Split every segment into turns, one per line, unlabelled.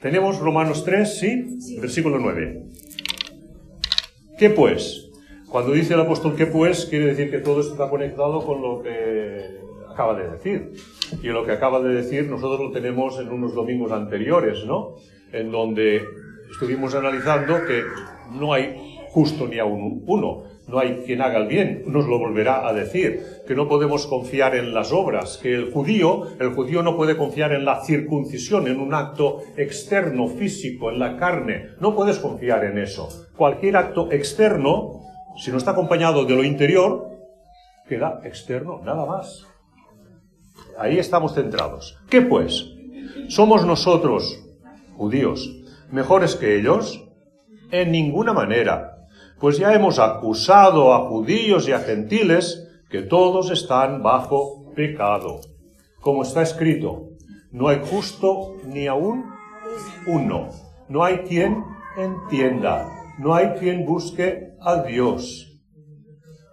Tenemos Romanos 3, ¿sí? Versículo 9. ¿Qué pues? Cuando dice el apóstol ¿qué pues? Quiere decir que todo está conectado con lo que acaba de decir. Y lo que acaba de decir nosotros lo tenemos en unos domingos anteriores, ¿no? En donde estuvimos analizando que no hay justo ni a uno, no hay quien haga el bien, nos lo volverá a decir, que no podemos confiar en las obras, que el judío, el judío no puede confiar en la circuncisión, en un acto externo, físico, en la carne, no puedes confiar en eso. Cualquier acto externo, si no está acompañado de lo interior, queda externo, nada más. Ahí estamos centrados. ¿Qué pues? ¿Somos nosotros, judíos, mejores que ellos? En ninguna manera pues ya hemos acusado a judíos y a gentiles que todos están bajo pecado. Como está escrito, no hay justo ni aún uno. No hay quien entienda. No hay quien busque a Dios.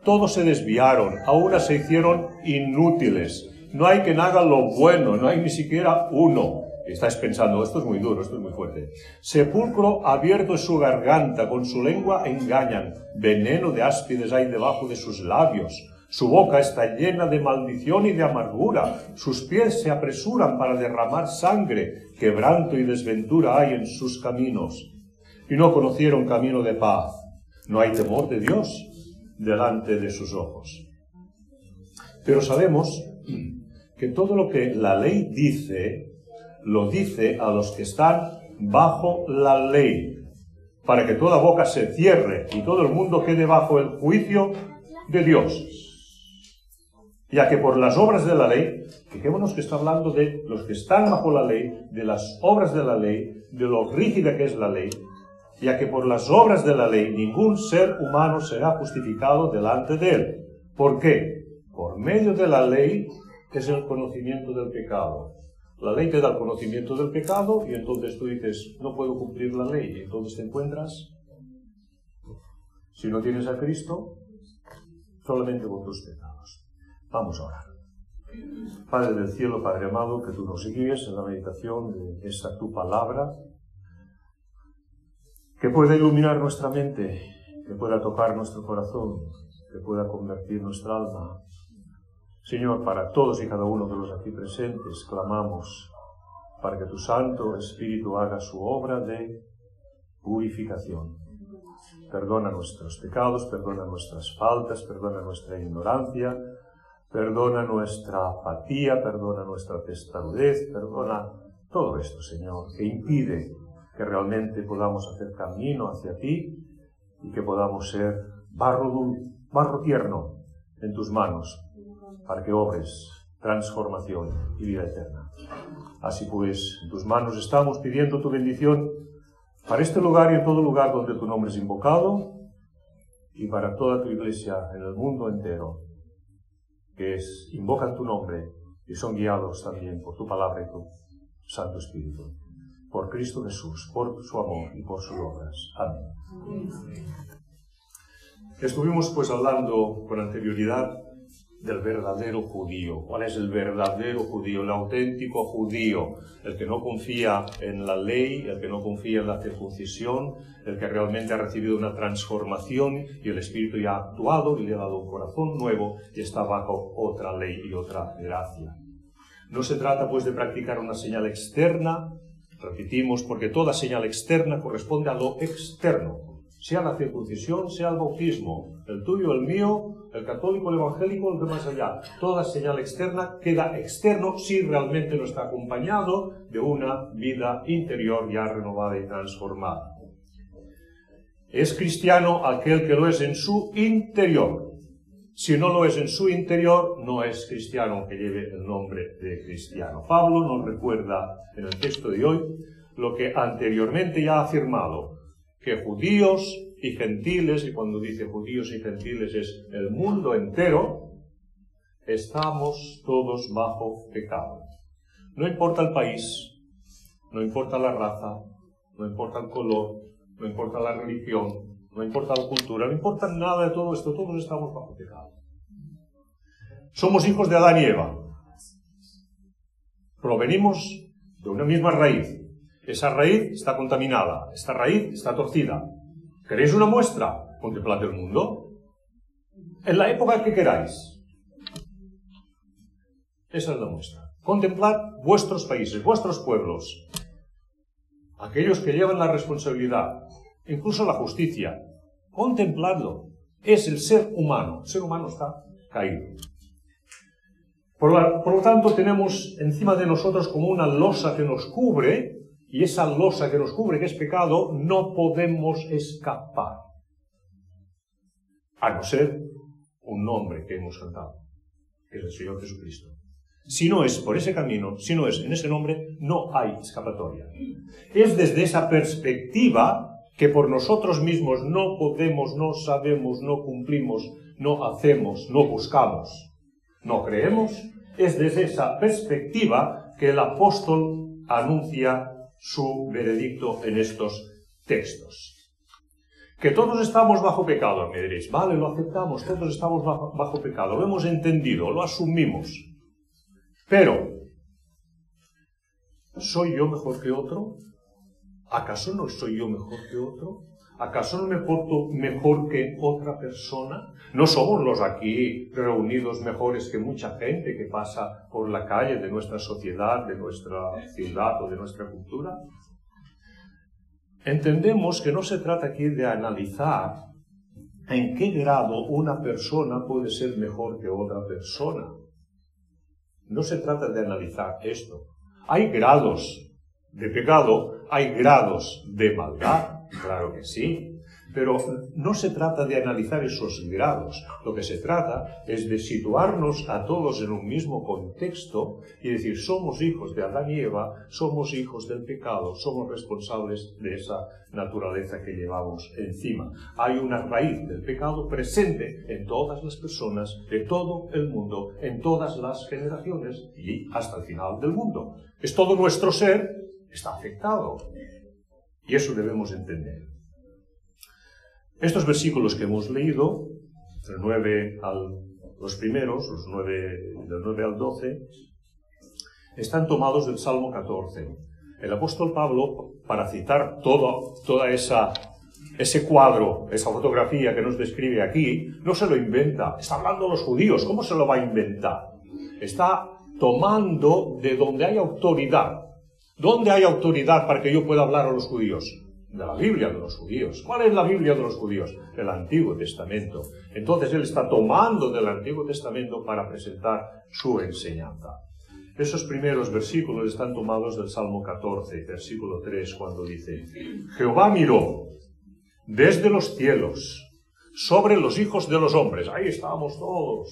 Todos se desviaron, a una se hicieron inútiles. No hay quien haga lo bueno, no hay ni siquiera uno. Estáis pensando, esto es muy duro, esto es muy fuerte. Sepulcro abierto es su garganta, con su lengua engañan. Veneno de áspides hay debajo de sus labios. Su boca está llena de maldición y de amargura. Sus pies se apresuran para derramar sangre. Quebranto y desventura hay en sus caminos. Y no conocieron camino de paz. No hay temor de Dios delante de sus ojos. Pero sabemos que todo lo que la ley dice lo dice a los que están bajo la ley, para que toda boca se cierre y todo el mundo quede bajo el juicio de Dios. Ya que por las obras de la ley, fijémonos que está hablando de los que están bajo la ley, de las obras de la ley, de lo rígida que es la ley, ya que por las obras de la ley ningún ser humano será justificado delante de él. ¿Por qué? Por medio de la ley es el conocimiento del pecado. La ley te da el conocimiento del pecado y entonces tú dices, no puedo cumplir la ley. Y entonces te encuentras, si no tienes a Cristo, solamente con tus pecados. Vamos a orar. Padre del cielo, Padre amado, que tú nos guíes en la meditación de esta tu palabra, que pueda iluminar nuestra mente, que pueda tocar nuestro corazón, que pueda convertir nuestra alma Señor, para todos y cada uno de los aquí presentes, clamamos para que tu Santo Espíritu haga su obra de purificación. Perdona nuestros pecados, perdona nuestras faltas, perdona nuestra ignorancia, perdona nuestra apatía, perdona nuestra testarudez, perdona todo esto, Señor, que impide que realmente podamos hacer camino hacia ti y que podamos ser barro, barro tierno en tus manos para que obres transformación y vida eterna. Así pues, en tus manos estamos pidiendo tu bendición para este lugar y en todo lugar donde tu nombre es invocado y para toda tu iglesia en el mundo entero, que es, invocan tu nombre y son guiados también por tu palabra y tu Santo Espíritu. Por Cristo Jesús, por su amor y por sus obras. Amén. Estuvimos pues hablando con anterioridad del verdadero judío. ¿Cuál es el verdadero judío? El auténtico judío, el que no confía en la ley, el que no confía en la circuncisión, el que realmente ha recibido una transformación y el Espíritu ya ha actuado y le ha dado un corazón nuevo y está bajo otra ley y otra gracia. No se trata pues de practicar una señal externa, repetimos, porque toda señal externa corresponde a lo externo, sea la circuncisión, sea el bautismo, el tuyo, el mío, el católico, el evangélico, el de más allá. Toda señal externa queda externo si realmente no está acompañado de una vida interior ya renovada y transformada. Es cristiano aquel que lo es en su interior. Si no lo es en su interior, no es cristiano que lleve el nombre de cristiano. Pablo nos recuerda en el texto de hoy lo que anteriormente ya ha afirmado, que judíos y gentiles, y cuando dice judíos y gentiles es el mundo entero, estamos todos bajo pecado. No importa el país, no importa la raza, no importa el color, no importa la religión, no importa la cultura, no importa nada de todo esto, todos estamos bajo pecado. Somos hijos de Adán y Eva. Provenimos de una misma raíz. Esa raíz está contaminada, esta raíz está torcida. ¿Queréis una muestra? Contemplad el mundo. En la época que queráis. Esa es la muestra. Contemplad vuestros países, vuestros pueblos, aquellos que llevan la responsabilidad, incluso la justicia. Contempladlo. Es el ser humano. El ser humano está caído. Por, lo tanto, tenemos encima de nosotros como una losa que nos cubre, y esa losa que nos cubre, que es pecado, no podemos escapar. A no ser un nombre que hemos cantado, que es el Señor Jesucristo. Si no es por ese camino, si no es en ese nombre, no hay escapatoria. Es desde esa perspectiva que por nosotros mismos no podemos, no sabemos, no cumplimos, no hacemos, no buscamos, no creemos, es desde esa perspectiva que el apóstol anuncia su veredicto en estos textos. Que todos estamos bajo pecado, me diréis, vale, lo aceptamos, todos estamos bajo, pecado, lo hemos entendido, lo asumimos. Pero, ¿soy yo mejor que otro? ¿Acaso no soy yo mejor que otro? ¿Acaso no me porto mejor que otra persona? ¿No somos los aquí reunidos mejores que mucha gente que pasa por la calle de nuestra sociedad, de nuestra ciudad o de nuestra cultura? Entendemos que no se trata aquí de analizar en qué grado una persona puede ser mejor que otra persona. No se trata de analizar esto. Hay grados de pecado, hay grados de maldad, claro que sí, pero no se trata de analizar esos grados, lo que se trata es de situarnos a todos en un mismo contexto y decir, somos hijos de Adán y Eva, somos hijos del pecado, somos responsables de esa naturaleza que llevamos encima. Hay una raíz del pecado presente en todas las personas de todo el mundo, en todas las generaciones y hasta el final del mundo. Es todo nuestro ser está afectado. Y eso debemos entender. Estos versículos que hemos leído, del 9 al, los primeros, los 9, del 9 al 12, están tomados del Salmo 14. El apóstol Pablo, para citar todo, toda esa ese cuadro, esa fotografía que nos describe aquí, no se lo inventa. Está hablando los judíos. ¿Cómo se lo va a inventar? Está tomando de donde hay autoridad. ¿Dónde hay autoridad para que yo pueda hablar a los judíos? de la Biblia de los judíos. ¿Cuál es la Biblia de los judíos? El Antiguo Testamento. Entonces él está tomando del Antiguo Testamento para presentar su enseñanza. Esos primeros versículos están tomados del Salmo 14, versículo 3, cuando dice, Jehová miró desde los cielos sobre los hijos de los hombres, ahí estamos todos,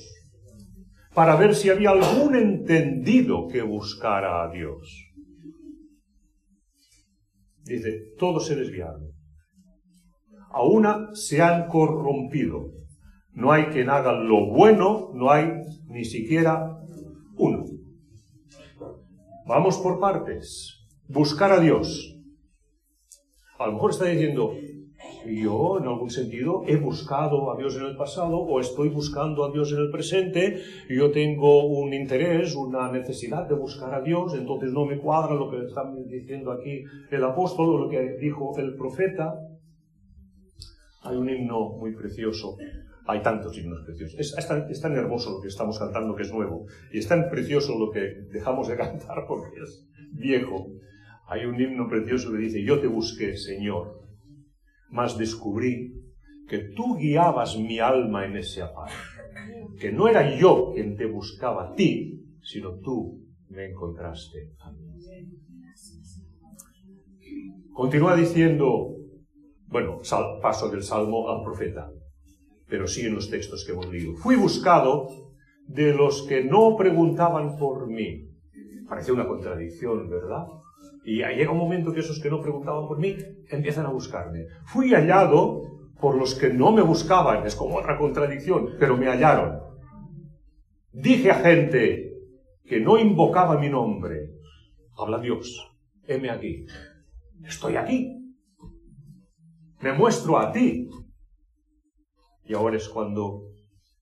para ver si había algún entendido que buscara a Dios Dice, todos se desviaron. A una se han corrompido. No hay quien haga lo bueno, no hay ni siquiera uno. Vamos por partes. Buscar a Dios. A lo mejor está diciendo, yo, en algún sentido, he buscado a Dios en el pasado o estoy buscando a Dios en el presente. Yo tengo un interés, una necesidad de buscar a Dios, entonces no me cuadra lo que está diciendo aquí el apóstol o lo que dijo el profeta. Hay un himno muy precioso. Hay tantos himnos preciosos. Es, tan, es tan hermoso lo que estamos cantando que es nuevo. Y es tan precioso lo que dejamos de cantar porque es viejo. Hay un himno precioso que dice, yo te busqué, Señor, mas descubrí que tú guiabas mi alma en ese afán, que no era yo quien te buscaba a ti, sino tú me encontraste a mí. Continúa diciendo, bueno, paso del salmo al profeta, pero sí en los textos que hemos leído. Fui buscado de los que no preguntaban por mí. Parece una contradicción, ¿verdad? Y llega un momento que esos que no preguntaban por mí empiezan a buscarme. Fui hallado por los que no me buscaban, es como otra contradicción, pero me hallaron. Dije a gente que no invocaba mi nombre, habla Dios, heme aquí, estoy aquí, me muestro a ti. Y ahora es cuando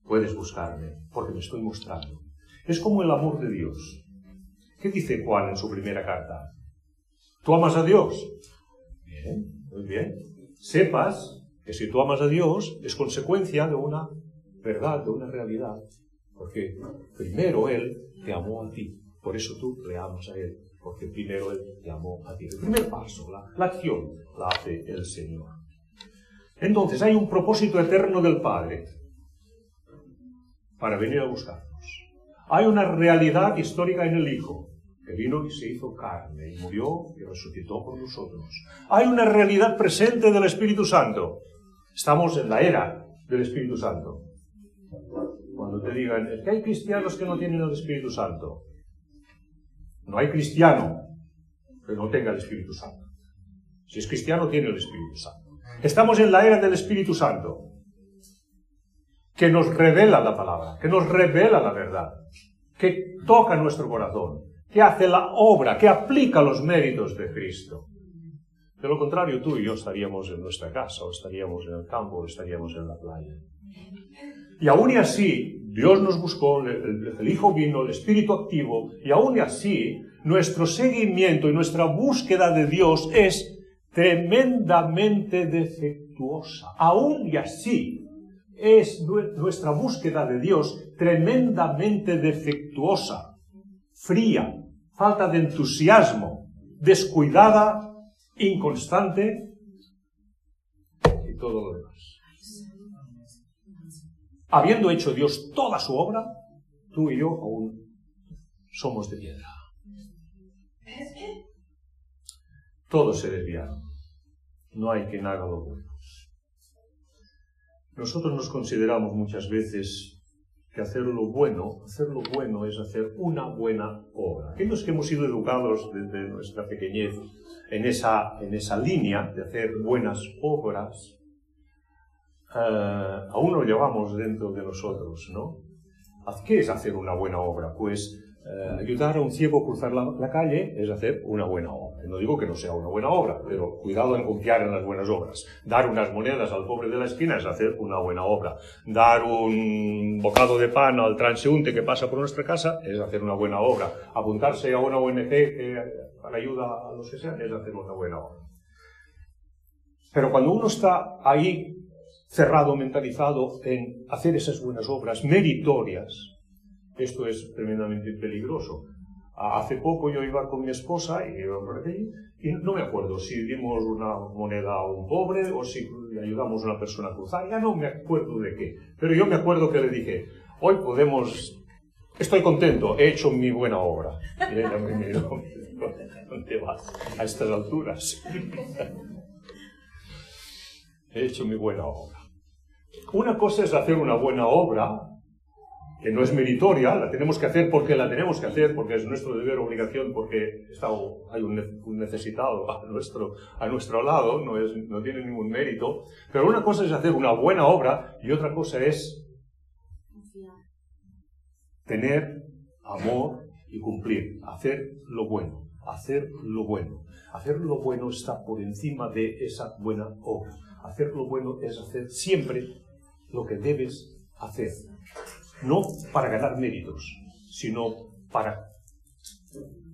puedes buscarme, porque me estoy mostrando. Es como el amor de Dios. ¿Qué dice Juan en su primera carta? ¿Tú amas a Dios? Bien, muy bien. Sepas que si tú amas a Dios es consecuencia de una verdad, de una realidad. Porque primero Él te amó a ti. Por eso tú le amas a Él. Porque primero Él te amó a ti. El primer paso, la, la acción, la hace el Señor. Entonces hay un propósito eterno del Padre para venir a buscarnos. Hay una realidad histórica en el Hijo, vino y se hizo carne y murió y resucitó por nosotros. Hay una realidad presente del Espíritu Santo. Estamos en la era del Espíritu Santo. Cuando te digan, es que hay cristianos que no tienen el Espíritu Santo. No hay cristiano que no tenga el Espíritu Santo. Si es cristiano, tiene el Espíritu Santo. Estamos en la era del Espíritu Santo, que nos revela la palabra, que nos revela la verdad, que toca nuestro corazón, que hace la obra, que aplica los méritos de Cristo. De lo contrario, tú y yo estaríamos en nuestra casa, o estaríamos en el campo, o estaríamos en la playa. Y aún y así, Dios nos buscó, el, Hijo vino, el Espíritu activo, y aún y así, nuestro seguimiento y nuestra búsqueda de Dios es tremendamente defectuosa. Aún y así, es nuestra búsqueda de Dios tremendamente defectuosa, fría, falta de entusiasmo, descuidada, inconstante y todo lo demás. Habiendo hecho Dios toda su obra, tú y yo aún somos de piedra. Todos se desviaron. No hay quien haga lo bueno. Nosotros nos consideramos muchas veces que hacer lo bueno, hacer lo bueno es hacer una buena obra. Aquellos que hemos sido educados desde nuestra pequeñez en esa, en esa línea de hacer buenas obras, uh, aún lo llevamos dentro de nosotros, ¿no? ¿Qué es hacer una buena obra? Pues uh, ayudar a un ciego a cruzar la, calle es hacer una buena obra. No digo que no sea una buena obra, pero cuidado en confiar en las buenas obras. Dar unas monedas al pobre de la esquina es hacer una buena obra. Dar un bocado de pan al transeúnte que pasa por nuestra casa es hacer una buena obra. Apuntarse a una ONG que, para ayuda a los que sean es hacer una buena obra. Pero cuando uno está ahí cerrado, mentalizado en hacer esas buenas obras meritorias, esto es tremendamente peligroso. Hace poco yo iba con mi esposa y y no me acuerdo si dimos una moneda a un pobre o si ayudamos a una persona a cruzar, ya no me acuerdo de qué. Pero yo me acuerdo que le dije, hoy podemos, estoy contento, he hecho mi buena obra. Y ella me miró, ¿dónde vas? A estas alturas. he hecho mi buena obra. Una cosa es hacer una buena obra, que no es meritoria, la tenemos que hacer porque la tenemos que hacer, porque es nuestro deber o obligación, porque está, hay un, necesitado a nuestro, a nuestro lado, no, es, no tiene ningún mérito. Pero una cosa es hacer una buena obra y otra cosa es tener amor y cumplir, hacer lo bueno, hacer lo bueno. Hacer lo bueno está por encima de esa buena obra. Hacer lo bueno es hacer siempre lo que debes hacer. No para ganar méritos, sino para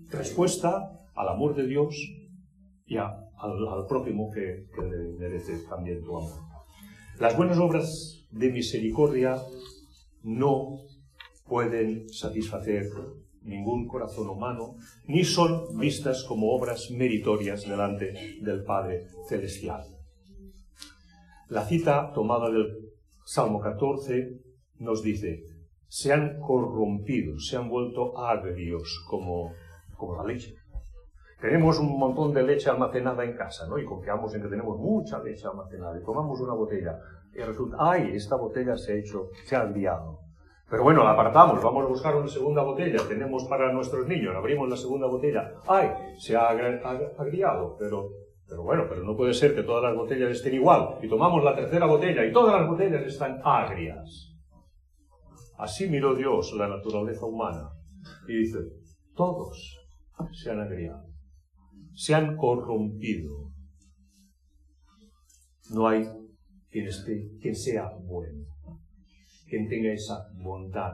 respuesta al amor de Dios y al, prójimo que, que le merece también tu amor. Las buenas obras de misericordia no pueden satisfacer ningún corazón humano, ni son vistas como obras meritorias delante del Padre Celestial. La cita tomada del Salmo 14 nos dice, se han corrompido, se han vuelto agrios como, como la leche. Tenemos un montón de leche almacenada en casa, ¿no? Y confiamos en que tenemos mucha leche almacenada y tomamos una botella y resulta, ay, esta botella se ha hecho, se ha. Pero bueno, la apartamos, vamos a buscar una segunda botella, tenemos para nuestros niños, abrimos la segunda botella, ay, se ha agriado, pero pero bueno, pero no puede ser que todas las botellas estén igual. Y tomamos la tercera botella y todas las botellas están agrias. Así miró Dios la naturaleza humana y dice, todos se han agriado, se han corrompido. No hay quien, esté, quien sea bueno, quien tenga esa bondad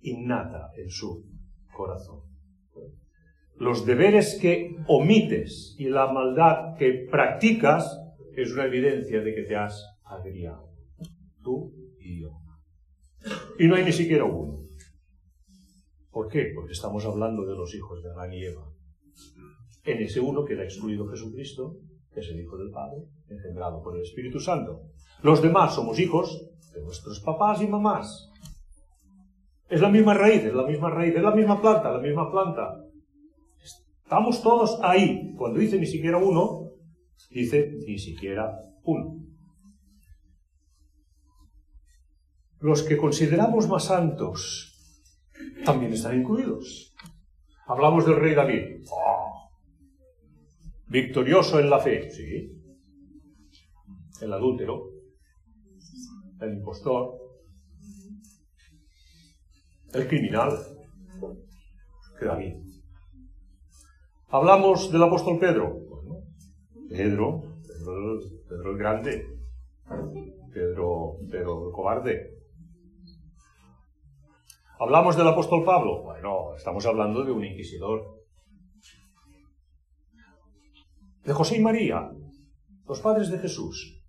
innata en su corazón. los deberes que omites y la maldad que practicas es una evidencia de que te has agriado. Tú y yo. Y no hay ni siquiera uno. ¿Por qué? Porque estamos hablando de los hijos de Adán y Eva. En ese uno queda excluido Jesucristo, que es el Hijo del Padre, engendrado por el Espíritu Santo. Los demás somos hijos de nuestros papás y mamás. Es la misma raíz, es la misma raíz, es la misma planta, la misma planta. Estamos todos ahí. Cuando dice ni siquiera uno, dice ni siquiera uno. Los que consideramos más santos también están incluidos. Hablamos del rey David. Oh. Victorioso en la fe, sí. El adúltero, el impostor, el criminal, que David. Hablamos del apóstol Pedro. Bueno, Pedro, Pedro, el grande, Pedro, Pedro el cobarde, ¿Hablamos del apóstol Pablo? Bueno, estamos hablando de un inquisidor. De José y María, los padres de Jesús.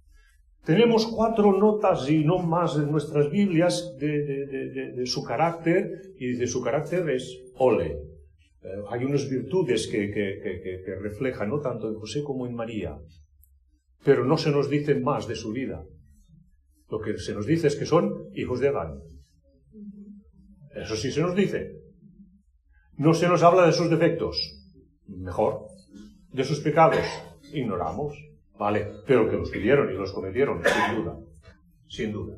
Tenemos cuatro notas y no más en nuestras Biblias de, su carácter, y dice su carácter es ole. Eh, hay unas virtudes que, que reflejan no tanto en José como en María, pero no se nos dice más de su vida. Lo que se nos dice es que son hijos de Adán. Eso sí se nos dice. No se nos habla de sus defectos. Mejor. De sus pecados. Ignoramos. Vale. Pero que los pidieron y los cometieron, sin duda. Sin duda.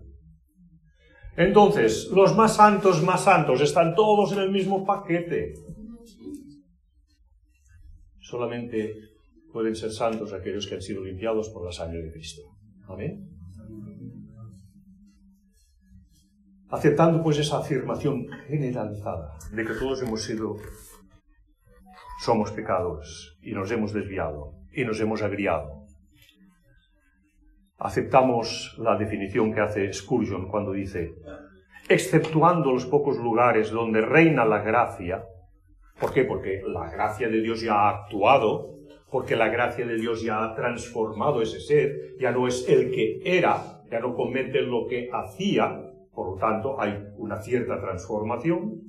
Entonces, los más santos, más santos, están todos en el mismo paquete. Solamente pueden ser santos aquellos que han sido limpiados por la sangre de Cristo. Amén. Aceptando pues esa afirmación generalizada de que todos hemos sido, somos pecados y nos hemos desviado y nos hemos agriado. Aceptamos la definición que hace Spurgeon cuando dice, exceptuando los pocos lugares donde reina la gracia, ¿por qué? Porque la gracia de Dios ya ha actuado, porque la gracia de Dios ya ha transformado ese ser, ya no es el que era, ya no comete lo que hacía, por lo tanto, hay una cierta transformación.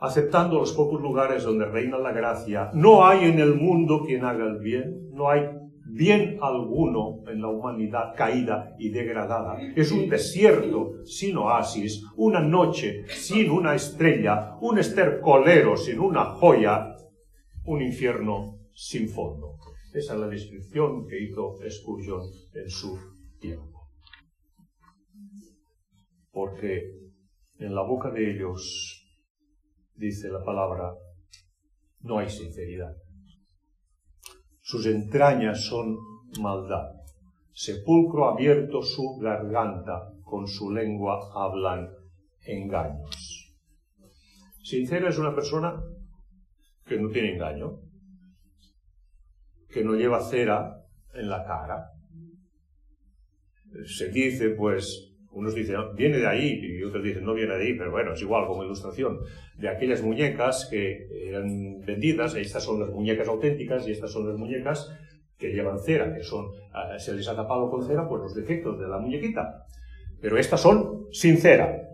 Aceptando los pocos lugares donde reina la gracia, no hay en el mundo quien haga el bien, no hay bien alguno en la humanidad caída y degradada. Es un desierto sin oasis, una noche sin una estrella, un estercolero sin una joya, un infierno sin fondo. Esa es la descripción que hizo Spurgeon en su tiempo porque en la boca de ellos, dice la palabra, no hay sinceridad. Sus entrañas son maldad. Sepulcro abierto su garganta, con su lengua hablan engaños. Sincera es una persona que no tiene engaño, que no lleva cera en la cara. Se dice, pues, unos dicen, viene de ahí, y otros dicen, no viene de ahí, pero bueno, es igual como ilustración, de aquellas muñecas que eran vendidas, estas son las muñecas auténticas y estas son las muñecas que llevan cera, que son, ah, se les ha tapado con cera por los defectos de la muñequita. Pero estas son sin cera.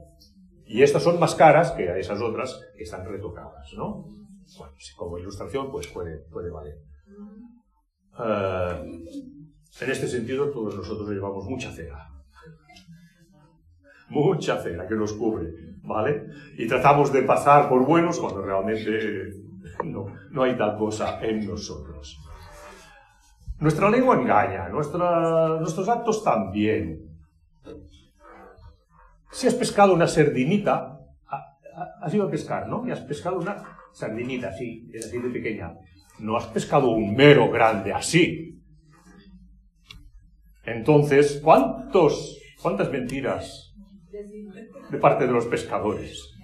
Y estas son más caras que esas otras que están retocadas, ¿no? Bueno, como ilustración, pues puede, puede valer. Ah, en este sentido, todos nosotros llevamos mucha cera mucha cera que nos cubre, ¿vale? Y tratamos de pasar por buenos cuando realmente no, no hay tal cosa en nosotros. Nuestra lengua engaña, nuestros actos también. Si has pescado una sardinita, has ido a pescar, ¿no? Y has pescado una sardinita, así, así de pequeña. No has pescado un mero grande así. Entonces, ¿cuántos, ¿cuántas mentiras de parte de los pescadores.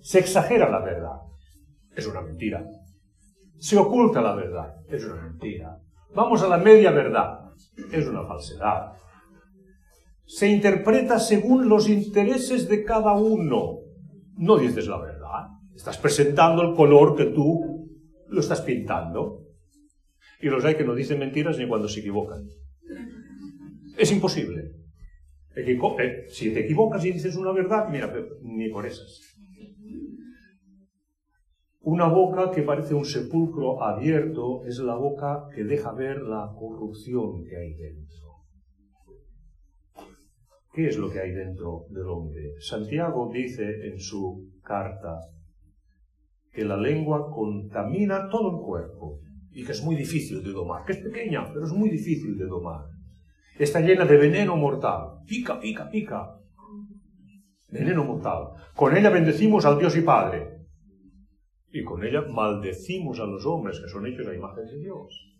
Se exagera la verdad. Es una mentira. Se oculta la verdad. Es una mentira. Vamos a la media verdad. Es una falsedad. Se interpreta según los intereses de cada uno. No dices la verdad. Estás presentando el color que tú lo estás pintando. Y los hay que no dicen mentiras ni cuando se equivocan. Es imposible. Eh, si te equivocas y dices una verdad, mira, ni por esas. Una boca que parece un sepulcro abierto es la boca que deja ver la corrupción que hay dentro. ¿Qué es lo que hay dentro del hombre? Santiago dice en su carta que la lengua contamina todo el cuerpo y que es muy difícil de domar, que es pequeña, pero es muy difícil de domar. Está llena de veneno mortal. Pica, pica, pica. Veneno mortal. Con ella bendecimos al Dios y Padre. Y con ella maldecimos a los hombres que son hechos a imagen de Dios.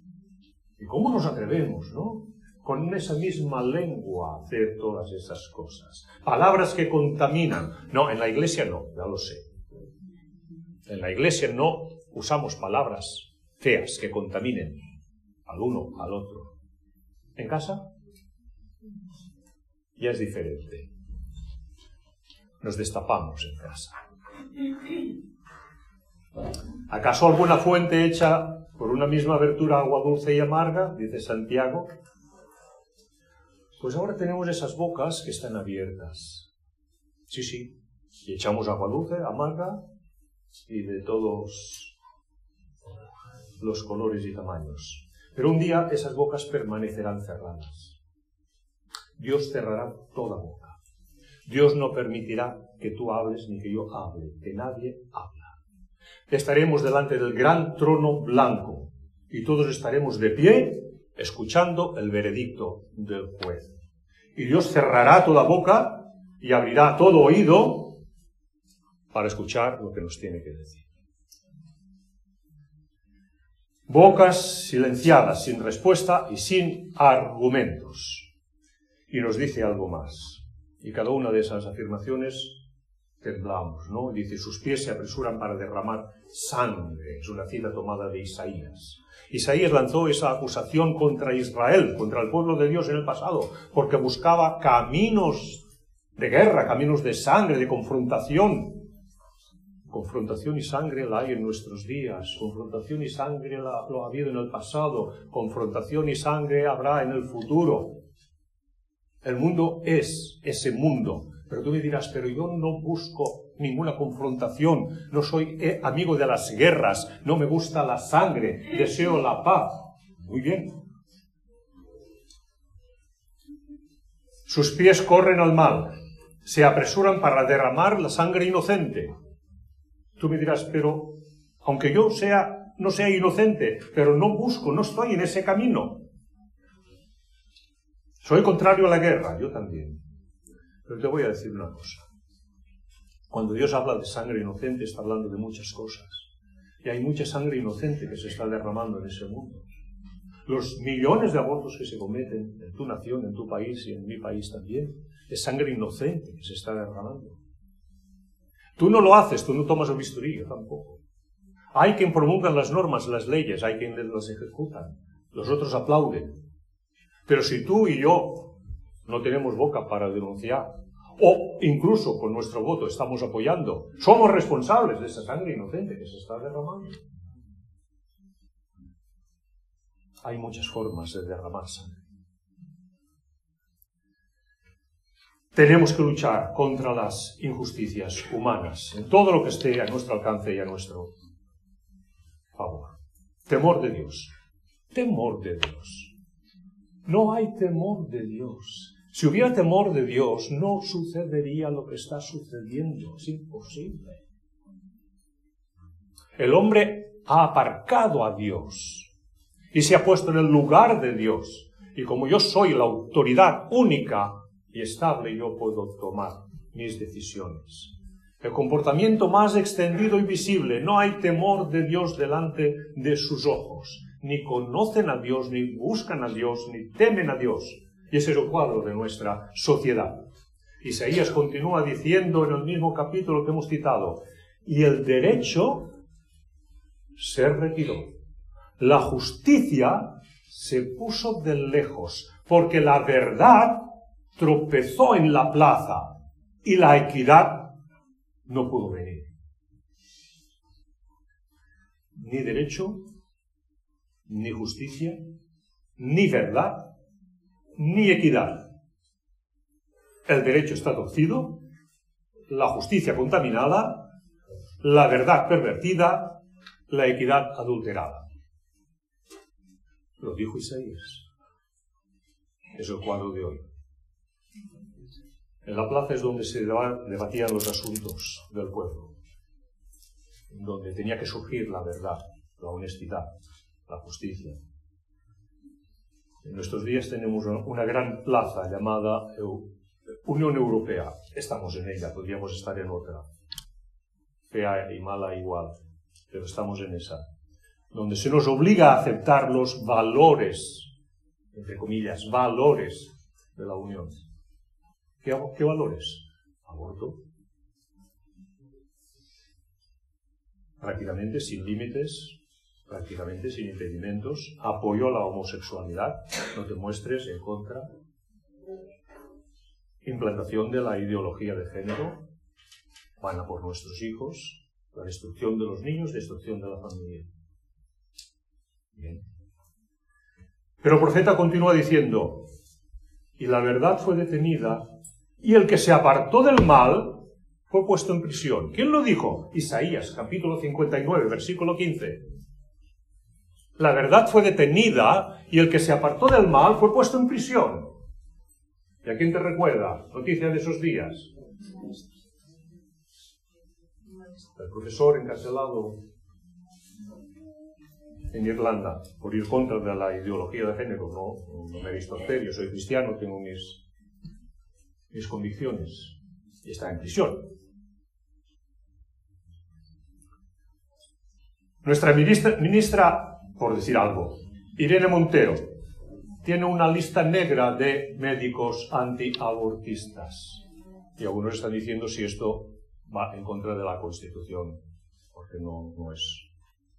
¿Y cómo nos atrevemos, no? Con esa misma lengua hacer todas esas cosas. Palabras que contaminan. No, en la iglesia no, ya lo sé. En la iglesia no usamos palabras feas que contaminen al uno, al otro. En casa ya es diferente. Nos destapamos en casa. ¿Acaso alguna fuente hecha por una misma abertura agua dulce y amarga? Dice Santiago. Pues ahora tenemos esas bocas que están abiertas. Sí, sí. Y echamos agua dulce, amarga y de todos los colores y tamaños. Pero un día esas bocas permanecerán cerradas. Dios cerrará toda boca. Dios no permitirá que tú hables ni que yo hable, que nadie habla. Estaremos delante del gran trono blanco y todos estaremos de pie escuchando el veredicto del juez. Y Dios cerrará toda boca y abrirá todo oído para escuchar lo que nos tiene que decir. Bocas silenciadas, sin respuesta y sin argumentos y nos dice algo más. Y cada una de esas afirmaciones temblamos, ¿no? Dice, sus pies se apresuran para derramar sangre. Es una cita tomada de Isaías. Isaías lanzó esa acusación contra Israel, contra el pueblo de Dios en el pasado, porque buscaba caminos de guerra, caminos de sangre, de confrontación. Confrontación y sangre la hay en nuestros días, confrontación y sangre lo ha habido en el pasado, confrontación y sangre habrá en el futuro. El mundo es ese mundo. Pero tú me dirás, pero yo no busco ninguna confrontación, no soy eh, amigo de las guerras, no me gusta la sangre, deseo la paz. Muy bien. Sus pies corren al mal, se apresuran para derramar la sangre inocente. Tú me dirás, pero aunque yo sea, no sea inocente, pero no busco, no estoy en ese camino. Soy contrario a la guerra, yo también. Pero te voy a decir una cosa. Cuando Dios habla de sangre inocente, está hablando de muchas cosas. Y hay mucha sangre inocente que se está derramando en ese mundo. Los millones de abortos que se cometen en tu nación, en tu país y en mi país también, es sangre inocente que se está derramando. Tú no lo haces, tú no tomas el bisturí, tampoco. Hay quien promulgan las normas, las leyes, hay quien las ejecutan. Los otros aplauden. Pero si tú y yo no tenemos boca para denunciar, o incluso con nuestro voto estamos apoyando, somos responsables de esa sangre inocente que se está derramando. Hay muchas formas de derramar sangre. Tenemos que luchar contra las injusticias humanas en todo lo que esté a nuestro alcance y a nuestro favor. Temor de Dios. Temor de Dios. No hay temor de Dios. Si hubiera temor de Dios, no sucedería lo que está sucediendo. Es imposible. El hombre ha aparcado a Dios y se ha puesto en el lugar de Dios. Y como yo soy la autoridad única y estable, yo puedo tomar mis decisiones. El comportamiento más extendido y visible, no hay temor de Dios delante de sus ojos ni conocen a Dios, ni buscan a Dios, ni temen a Dios. Y ese es el cuadro de nuestra sociedad. Isaías continúa diciendo en el mismo capítulo que hemos citado, y el derecho se retiró. La justicia se puso de lejos, porque la verdad tropezó en la plaza y la equidad no pudo venir. ni derecho, ni justicia, ni verdad, ni equidad. El derecho está torcido, la justicia contaminada, la verdad pervertida, la equidad adulterada. Lo dijo Isaías. Es el cuadro de hoy. En la plaza es donde se debatían los asuntos del pueblo, donde tenía que surgir la verdad, la honestidad, la justicia. En nuestros días tenemos una gran plaza llamada Unión Europea. Estamos en ella, podríamos estar en otra. Fea y mala igual, pero estamos en esa. Donde se nos obliga a aceptar los valores, entre comillas, valores de la Unión. ¿Qué, qué valores? Aborto. Prácticamente sin límites, prácticamente sin impedimentos, apoyo a la homosexualidad, no te muestres en contra, implantación de la ideología de género, van por nuestros hijos, la destrucción de los niños, destrucción de la familia. Bien. Pero el profeta continúa diciendo, y la verdad fue detenida, y el que se apartó del mal fue puesto en prisión. ¿Quién lo dijo? Isaías, capítulo 59, versículo 15. La verdad fue detenida y el que se apartó del mal fue puesto en prisión. ¿Y a quién te recuerda? Noticia de esos días. El profesor encarcelado en Irlanda por ir contra de la ideología de género. No, no me he soy cristiano, tengo mis, mis convicciones. Y está en prisión. Nuestra ministra, por decir algo, Irene Montero, tiene una lista negra de médicos antiabortistas. Y algunos están diciendo si esto va en contra de la Constitución, porque no, es,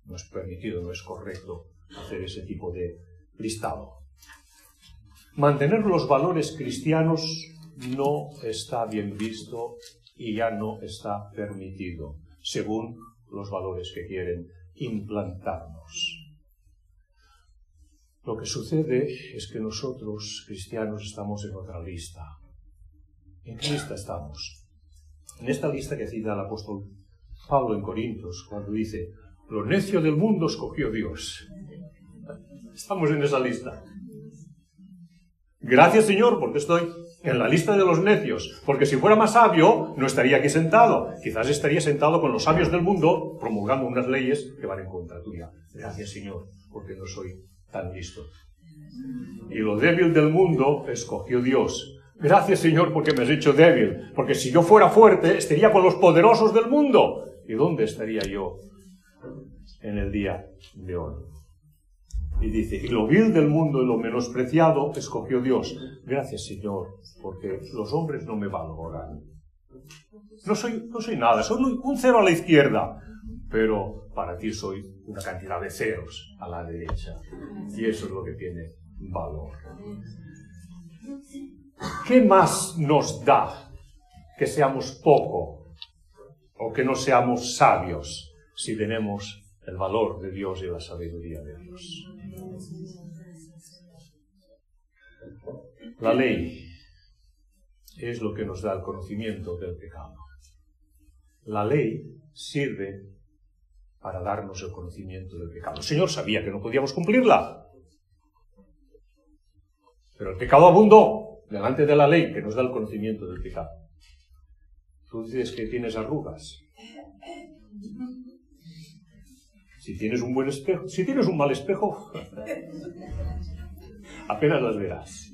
no es permitido, no es correcto hacer ese tipo de listado. Mantener los valores cristianos no está bien visto y ya no está permitido, según los valores que quieren implantarnos. Lo que sucede es que nosotros, cristianos, estamos en otra lista. ¿En qué lista estamos? En esta lista que cita el apóstol Pablo en Corintios, cuando dice, lo necio del mundo escogió Dios. Estamos en esa lista. Gracias Señor, porque estoy en la lista de los necios, porque si fuera más sabio, no estaría aquí sentado. Quizás estaría sentado con los sabios del mundo, promulgando unas leyes que van en contra tuya. Gracias Señor, porque no soy tan listo. Y lo débil del mundo escogió Dios. Gracias Señor porque me has hecho débil, porque si yo fuera fuerte estaría con los poderosos del mundo. ¿Y dónde estaría yo en el día de hoy? Y dice, y lo vil del mundo y lo menospreciado escogió Dios. Gracias Señor, porque los hombres no me valoran. No soy, no soy nada, soy un cero a la izquierda, pero para ti soy una cantidad de ceros a la derecha. Y eso es lo que tiene valor. ¿Qué más nos da que seamos poco o que no seamos sabios si tenemos el valor de Dios y la sabiduría de Dios? La ley es lo que nos da el conocimiento del pecado. La ley sirve para darnos el conocimiento del pecado. El Señor sabía que no podíamos cumplirla. Pero el pecado abundó delante de la ley que nos da el conocimiento del pecado. Tú dices que tienes arrugas. Si tienes un buen espejo, si tienes un mal espejo, apenas las verás.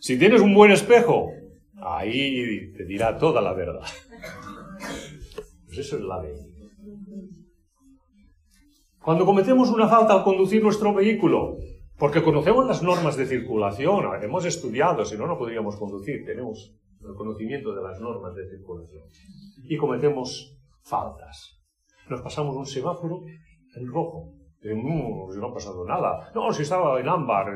Si tienes un buen espejo, ahí te dirá toda la verdad. Pues eso es la ley. Cuando cometemos una falta al conducir nuestro vehículo, porque conocemos las normas de circulación, hemos estudiado, si no, no podríamos conducir, tenemos el conocimiento de las normas de circulación, y cometemos faltas. Nos pasamos un semáforo en rojo, no, no ha pasado nada, no, si estaba en ámbar,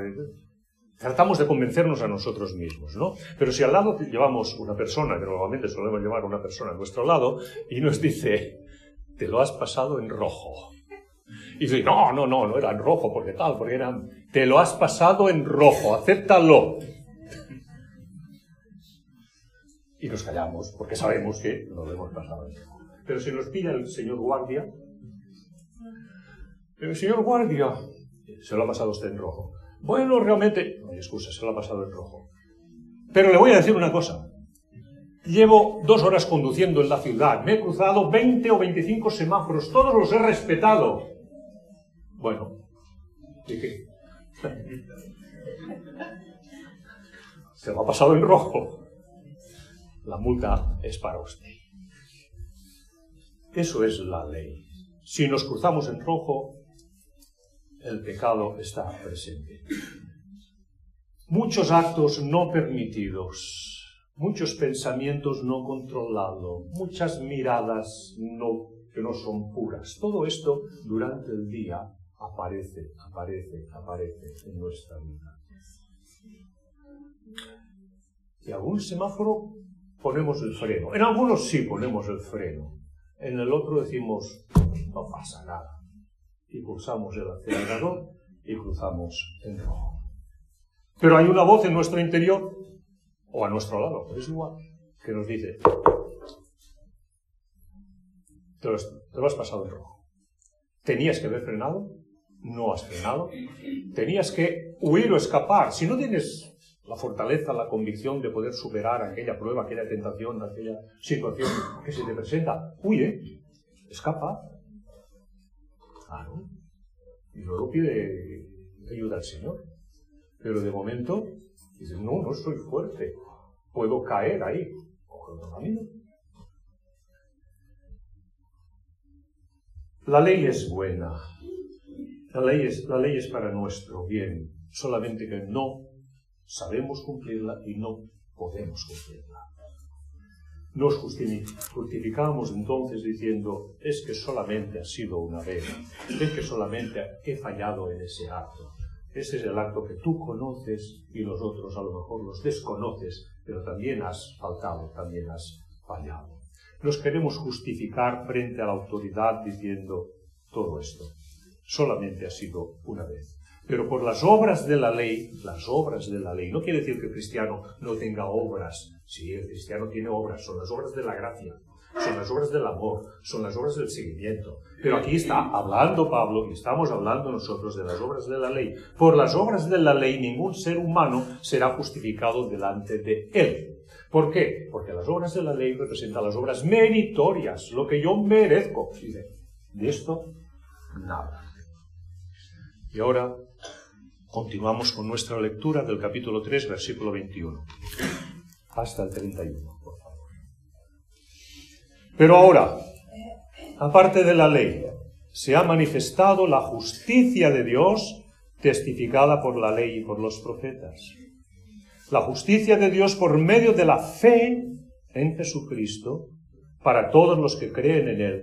tratamos de convencernos a nosotros mismos, ¿no? Pero si al lado llevamos una persona, que normalmente solemos llevar una persona a nuestro lado, y nos dice, te lo has pasado en rojo. Y dice, no, no, no, no era en rojo, porque tal, porque eran... Te lo has pasado en rojo, acéptalo. Y nos callamos, porque sabemos que lo hemos pasado en rojo. Pero si nos pide el señor guardia, el señor guardia, se lo ha pasado usted en rojo. Bueno, realmente, no hay excusa, se lo ha pasado en rojo. Pero le voy a decir una cosa. Llevo dos horas conduciendo en la ciudad, me he cruzado 20 o 25 semáforos, todos los he respetado. Bueno. Se lo ha pasado en rojo. La multa es para usted. Eso es la ley. Si nos cruzamos en rojo, el pecado está presente. Muchos actos no permitidos, muchos pensamientos no controlados, muchas miradas no, que no son puras. Todo esto durante el día aparece, aparece, aparece en nuestra vida. Y algún semáforo ponemos el freno. En algunos sí ponemos el freno. En el otro decimos, no pasa nada y pulsamos el acelerador y cruzamos en rojo. Pero hay una voz en nuestro interior, o a nuestro lado, es igual, que nos dice, te te lo has pasado en rojo. Tenías que haber frenado, no has frenado. Tenías que huir o escapar. Si no tienes la fortaleza, la convicción de poder superar aquella prueba, aquella tentación, aquella situación que se te presenta, huye, escapa, y luego pide ayuda al Señor. Pero de momento dices, no, no soy fuerte. Puedo caer ahí. La ley es buena. La ley es, la ley es para nuestro bien. Solamente que no sabemos cumplirla y no podemos cumplirla. Nos justificamos entonces diciendo, es que solamente ha sido una vez, es que solamente he fallado en ese acto. Ese es el acto que tú conoces y los otros a lo mejor los desconoces, pero también has faltado, también has fallado. Nos queremos justificar frente a la autoridad diciendo todo esto. Solamente ha sido una vez. Pero por las obras de la ley, las obras de la ley, no quiere decir que el cristiano no tenga obras. Sí, el cristiano tiene obras, son las obras de la gracia, son las obras del amor, son las obras del seguimiento. Pero aquí está hablando Pablo y estamos hablando nosotros de las obras de la ley. Por las obras de la ley ningún ser humano será justificado delante de él. ¿Por qué? Porque las obras de la ley representan las obras meritorias, lo que yo merezco. de esto, nada. Y ahora Continuamos con nuestra lectura del capítulo 3, versículo 21, hasta el 31, por favor. Pero ahora, aparte de la ley, se ha manifestado la justicia de Dios testificada por la ley y por los profetas. La justicia de Dios por medio de la fe en Jesucristo para todos los que creen en Él,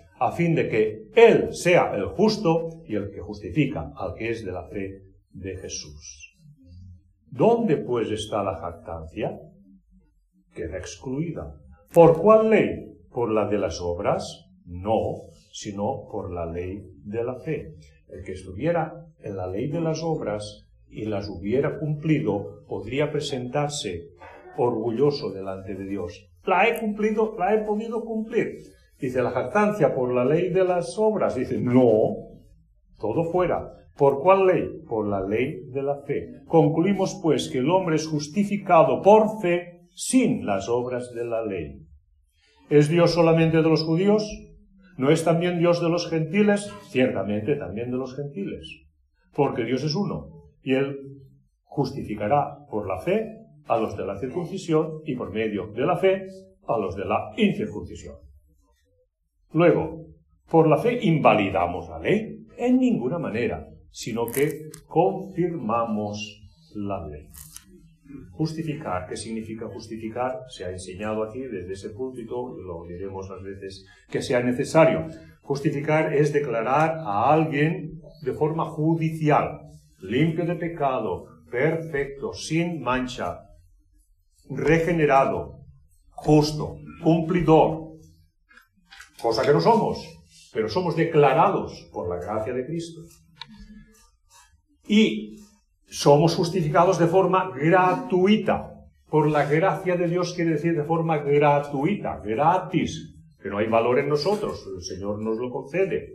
a fin de que Él sea el justo y el que justifica al que es de la fe de Jesús. ¿Dónde pues está la jactancia? Queda excluida. ¿Por cuál ley? ¿Por la de las obras? No, sino por la ley de la fe. El que estuviera en la ley de las obras y las hubiera cumplido, podría presentarse orgulloso delante de Dios. La he cumplido, la he podido cumplir. Dice la jactancia por la ley de las obras. Dice, no, todo fuera. ¿Por cuál ley? Por la ley de la fe. Concluimos pues que el hombre es justificado por fe sin las obras de la ley. ¿Es Dios solamente de los judíos? ¿No es también Dios de los gentiles? Ciertamente también de los gentiles. Porque Dios es uno y Él justificará por la fe a los de la circuncisión y por medio de la fe a los de la incircuncisión. Luego, por la fe invalidamos la ley, en ninguna manera, sino que confirmamos la ley. Justificar, ¿qué significa justificar? Se ha enseñado aquí desde ese púlpito, lo diremos las veces que sea necesario. Justificar es declarar a alguien de forma judicial, limpio de pecado, perfecto, sin mancha, regenerado, justo, cumplidor, cosa que no somos, pero somos declarados por la gracia de Cristo. Y somos justificados de forma gratuita. Por la gracia de Dios quiere decir de forma gratuita, gratis, que no hay valor en nosotros, el Señor nos lo concede.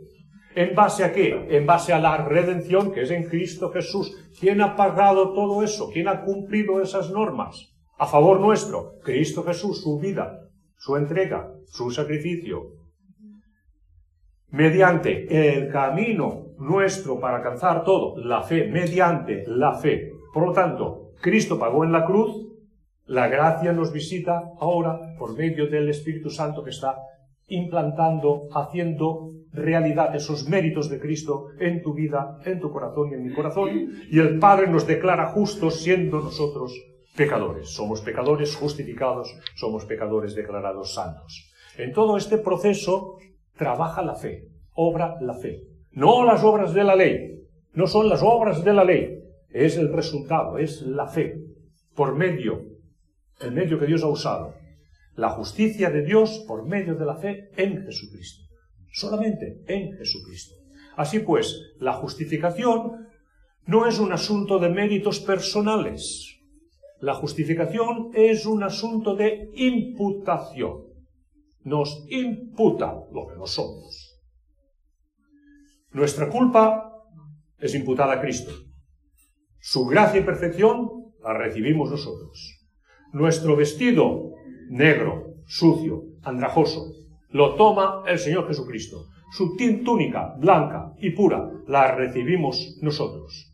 ¿En base a qué? En base a la redención que es en Cristo Jesús. ¿Quién ha pagado todo eso? ¿Quién ha cumplido esas normas? A favor nuestro, Cristo Jesús, su vida, su entrega, su sacrificio. Mediante el camino nuestro para alcanzar todo, la fe, mediante la fe. Por lo tanto, Cristo pagó en la cruz, la gracia nos visita ahora por medio del Espíritu Santo que está implantando, haciendo realidad esos méritos de Cristo en tu vida, en tu corazón y en mi corazón, y el Padre nos declara justos siendo nosotros pecadores. Somos pecadores justificados, somos pecadores declarados santos. En todo este proceso trabaja la fe, obra la fe. No las obras de la ley, no son las obras de la ley, es el resultado, es la fe, por medio, el medio que Dios ha usado, la justicia de Dios por medio de la fe en Jesucristo. Solamente en Jesucristo. Así pues, la justificación no es un asunto de méritos personales. La justificación es un asunto de imputación. Nos imputa lo que no somos. Nuestra culpa es imputada a Cristo. Su gracia y perfección la recibimos nosotros. Nuestro vestido negro, sucio, andrajoso. Lo toma el Señor Jesucristo. Su túnica blanca y pura la recibimos nosotros.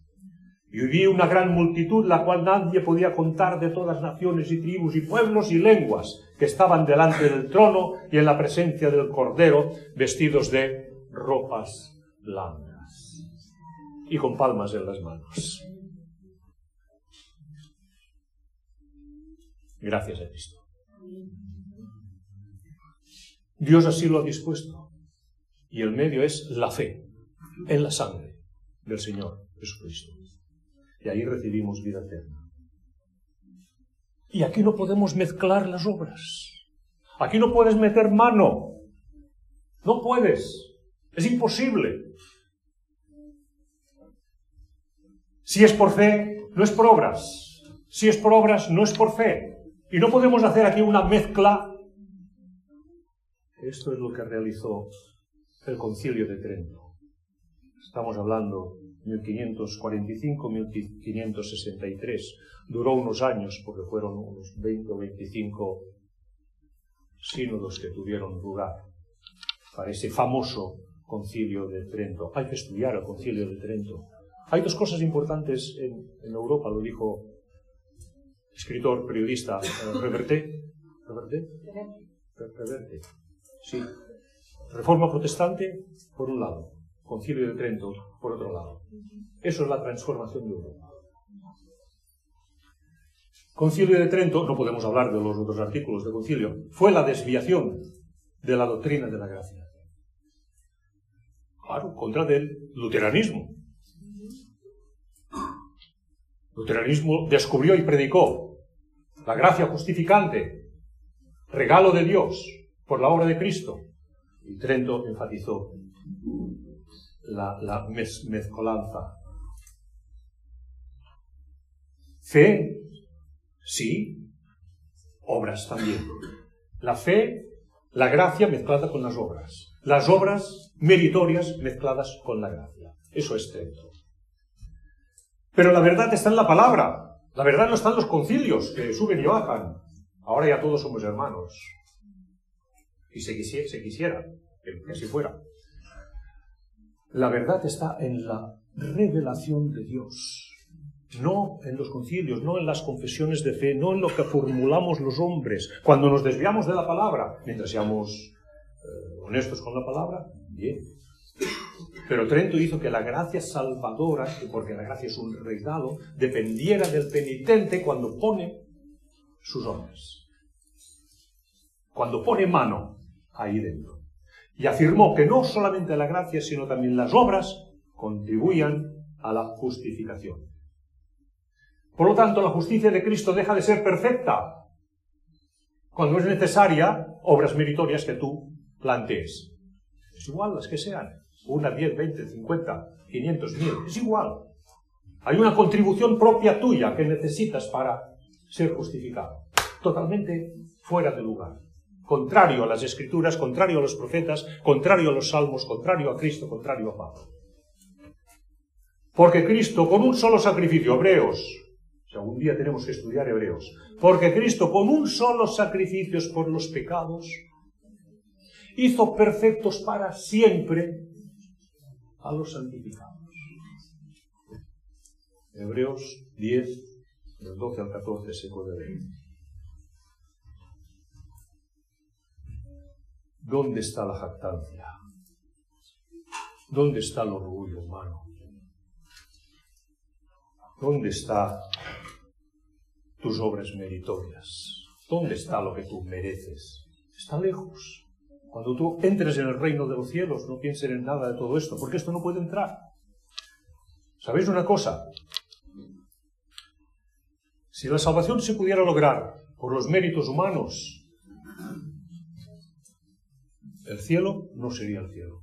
Y vi una gran multitud, la cual nadie podía contar de todas naciones y tribus y pueblos y lenguas que estaban delante del trono y en la presencia del Cordero, vestidos de ropas blancas y con palmas en las manos. Gracias a Cristo. Dios así lo ha dispuesto. Y el medio es la fe en la sangre del Señor Jesucristo. Y ahí recibimos vida eterna. Y aquí no podemos mezclar las obras. Aquí no puedes meter mano. No puedes. Es imposible. Si es por fe, no es por obras. Si es por obras, no es por fe. Y no podemos hacer aquí una mezcla esto es lo que realizó el concilio de Trento. Estamos hablando 1545-1563. Duró unos años porque fueron unos 20 o 25 sínodos que tuvieron lugar para ese famoso concilio de Trento. Hay que estudiar el concilio de Trento. Hay dos cosas importantes en, Europa, lo dijo escritor, periodista eh, Reverté. ¿Reverté? Reverté. Sí. Reforma protestante, por un lado. Concilio de Trento, por otro lado. Eso es la transformación de Europa. Concilio de Trento, no podemos hablar de los otros artículos del concilio, fue la desviación de la doctrina de la gracia. Claro, contra del luteranismo. Luteranismo descubrió y predicó la gracia justificante, regalo de Dios, por la obra de Cristo. Y Trento enfatizó la, mezcolanza. Fe, sí, obras también. La fe, la gracia mezclada con las obras. Las obras meritorias mezcladas con la gracia. Eso es Trento. Pero la verdad está en la palabra. La verdad no está en los concilios que suben y bajan. Ahora ya todos somos hermanos y se quisiera, se quisiera que así fuera. La verdad está en la revelación de Dios, no en los concilios, no en las confesiones de fe, no en lo que formulamos los hombres. Cuando nos desviamos de la palabra, mientras seamos eh, honestos con la palabra, Bien. Pero Trento hizo que la gracia salvadora, porque la gracia es un regalo, dependiera del penitente cuando pone sus obras. Cuando pone mano ahí dentro. Y afirmó que no solamente la gracia, sino también las obras contribuían a la justificación. Por lo tanto, la justicia de Cristo deja de ser perfecta cuando es necesaria obras meritorias que tú plantees. Es igual las que sean. Una, diez, veinte, cincuenta, quinientos, mil. Es igual. Hay una contribución propia tuya que necesitas para ser justificado. Totalmente fuera de lugar. Contrario a las escrituras, contrario a los profetas, contrario a los salmos, contrario a Cristo, contrario a Pablo. Porque Cristo, con un solo sacrificio, hebreos, si algún día tenemos que estudiar hebreos, porque Cristo, con un solo sacrificio por los pecados, hizo perfectos para siempre a los santificados. Hebreos 10, del 12 al 14 se puede leer. ¿Dónde está la jactancia? ¿Dónde está el orgullo humano? ¿Dónde está tus obras meritorias? ¿Dónde está lo que tú mereces? Está lejos. Cuando tú entres en el reino de los cielos, no pienses en nada de todo esto, porque esto no puede entrar. ¿Sabéis una cosa? Si la salvación se pudiera lograr por los méritos humanos, el cielo no sería el cielo.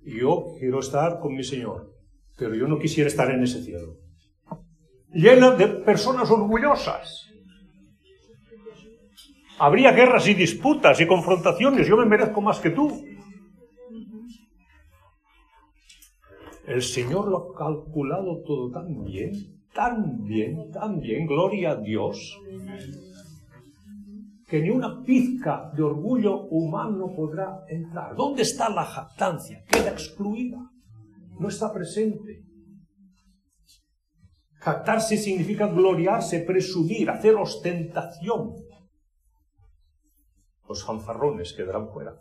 Yo quiero estar con mi Señor, pero yo no quisiera estar en ese cielo. Lleno de personas orgullosas. Habría guerras y disputas y confrontaciones. Yo me merezco más que tú. El Señor lo ha calculado todo tan bien, tan bien, tan bien. Gloria a Dios que ni una pizca de orgullo humano podrá entrar. ¿Dónde está la jactancia? Queda excluida. No está presente. Jactarse significa gloriarse, presumir, hacer ostentación. Los fanfarrones quedarán fuera.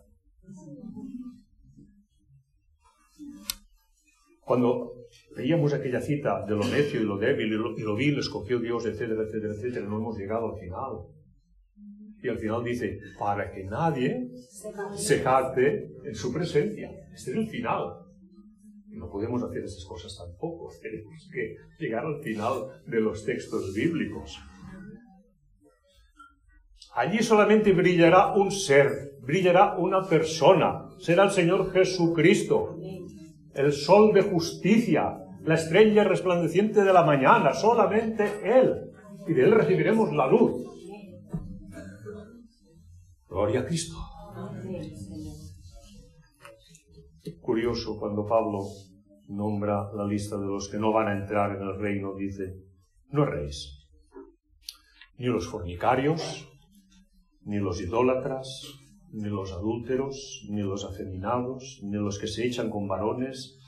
Cuando veíamos aquella cita de lo necio y lo débil y lo, y lo vil, escogió Dios, etcétera, etcétera, etcétera, no hemos llegado al final. Y al final dice, para que nadie se jacte en su presencia. Este es el final. No podemos hacer esas cosas tampoco. Tenemos que llegar al final de los textos bíblicos. Allí solamente brillará un ser, brillará una persona. Será el Señor Jesucristo, el sol de justicia, la estrella resplandeciente de la mañana, solamente Él. Y de Él recibiremos la luz. Gloria a Cristo. Curioso cuando Pablo nombra la lista de los que no van a entrar en el reino, dice, no erréis, ni los fornicarios, ni los idólatras, ni los adúlteros, ni los afeminados, ni los que se echan con varones,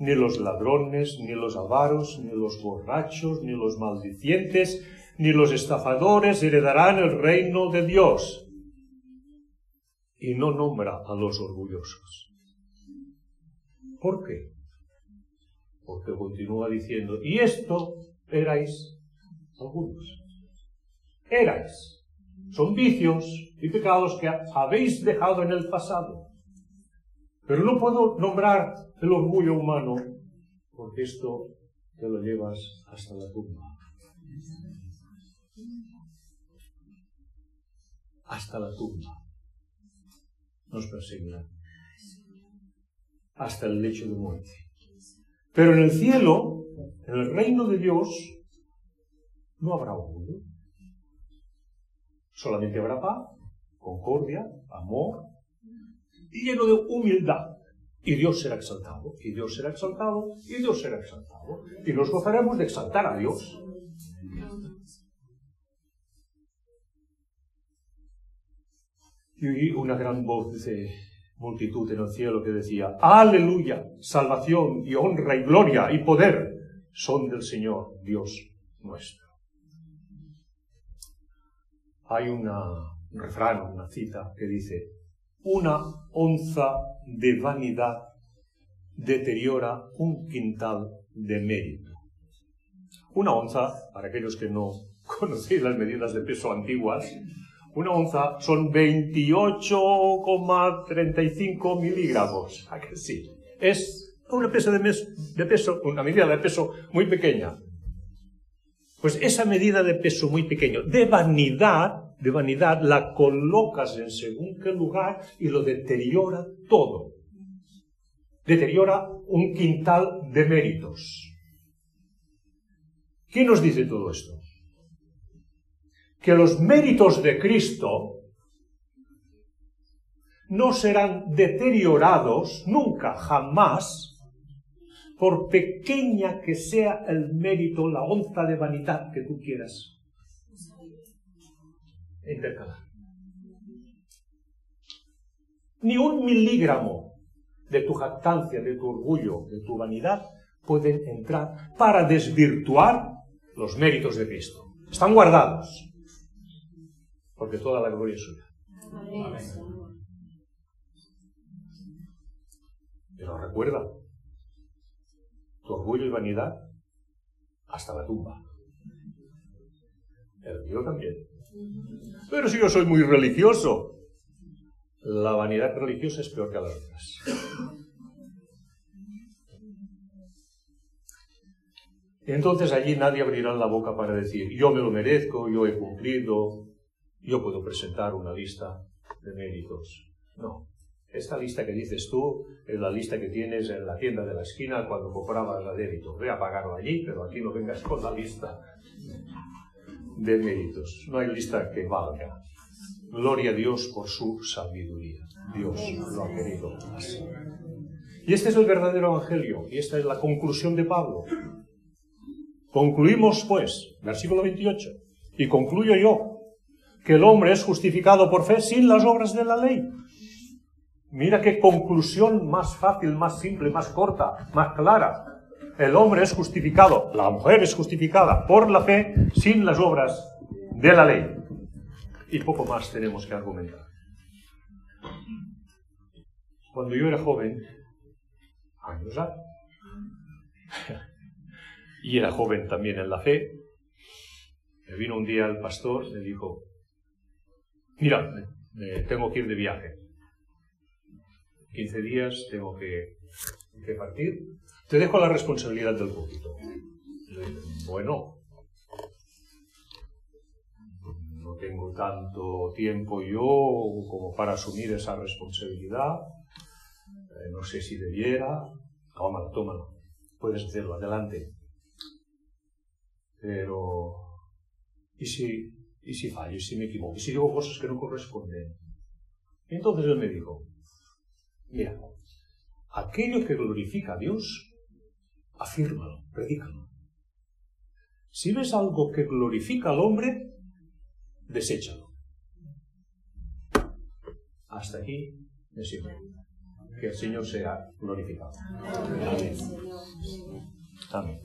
ni los ladrones, ni los avaros, ni los borrachos, ni los maldicientes, ni los estafadores heredarán el reino de Dios y no nombra a los orgullosos. ¿Por qué? Porque continúa diciendo, y esto erais algunos. Erais. Son vicios y pecados que habéis dejado en el pasado. Pero no puedo nombrar el orgullo humano porque esto te lo llevas hasta la tumba. Hasta la tumba nos perseguirán hasta el lecho de muerte. Pero en el cielo, en el reino de Dios, no habrá orgullo. Solamente habrá paz, concordia, amor y lleno de humildad. Y Dios será exaltado, y Dios será exaltado, y Dios será exaltado. Y nos gozaremos de exaltar a Dios. Y una gran voz de multitud en el cielo que decía, aleluya, salvación y honra y gloria y poder son del Señor Dios nuestro. Hay una, un refrán, una cita que dice, una onza de vanidad deteriora un quintal de mérito. Una onza, para aquellos que no conocéis las medidas de peso antiguas, una onza son 28,35 miligramos. ¿A que sí? Es una, de, de peso, una medida de peso muy pequeña. Pues esa medida de peso muy pequeño, de vanidad, de vanidad, la colocas en según qué lugar y lo deteriora todo. Deteriora un quintal de méritos. ¿Qué nos dice todo esto? Que los méritos de Cristo no serán deteriorados nunca, jamás, por pequeña que sea el mérito, la onza de vanidad que tú quieras intercalar. Ni un milígramo de tu jactancia, de tu orgullo, de tu vanidad pueden entrar para desvirtuar los méritos de Cristo. Están guardados. Porque toda la gloria es suya. Pero recuerda, tu orgullo y vanidad hasta la tumba. El mío también. Pero si yo soy muy religioso, la vanidad religiosa es peor que las otras. Entonces allí nadie abrirá la boca para decir, yo me lo merezco, yo he cumplido, yo puedo presentar una lista de méritos. No. Esta lista que dices tú es la lista que tienes en la tienda de la esquina cuando comprabas la débito. Ve a pagarlo allí, pero aquí no vengas con la lista de méritos. No hay lista que valga. Gloria a Dios por su sabiduría. Dios lo ha querido así. Y este es el verdadero evangelio, y esta es la conclusión de Pablo. Concluimos, pues, versículo 28, y concluyo yo, que el hombre es justificado por fe sin las obras de la ley. Mira qué conclusión más fácil, más simple, más corta, más clara. El hombre es justificado, la mujer es justificada por la fe sin las obras de la ley. Y poco más tenemos que argumentar. Cuando yo era joven, años ya, y era joven también en la fe, me vino un día el pastor, me dijo, mira, me tengo que ir de viaje. 15 días tengo que, partir. Te dejo la responsabilidad del poquito. Bueno, no tengo tanto tiempo yo como para asumir esa responsabilidad. Eh, no sé si debiera. Tómalo, tómalo. Puedes hacerlo, adelante. Pero, ¿y si, y si fallo, y si me equivoco, y si digo cosas que no corresponden? entonces él me dijo, mira, aquello que glorifica a Dios, afírmalo, predícalo. Si ves algo que glorifica al hombre, deséchalo. Hasta aquí me sirve. Que el Señor sea glorificado. Amén. Amén.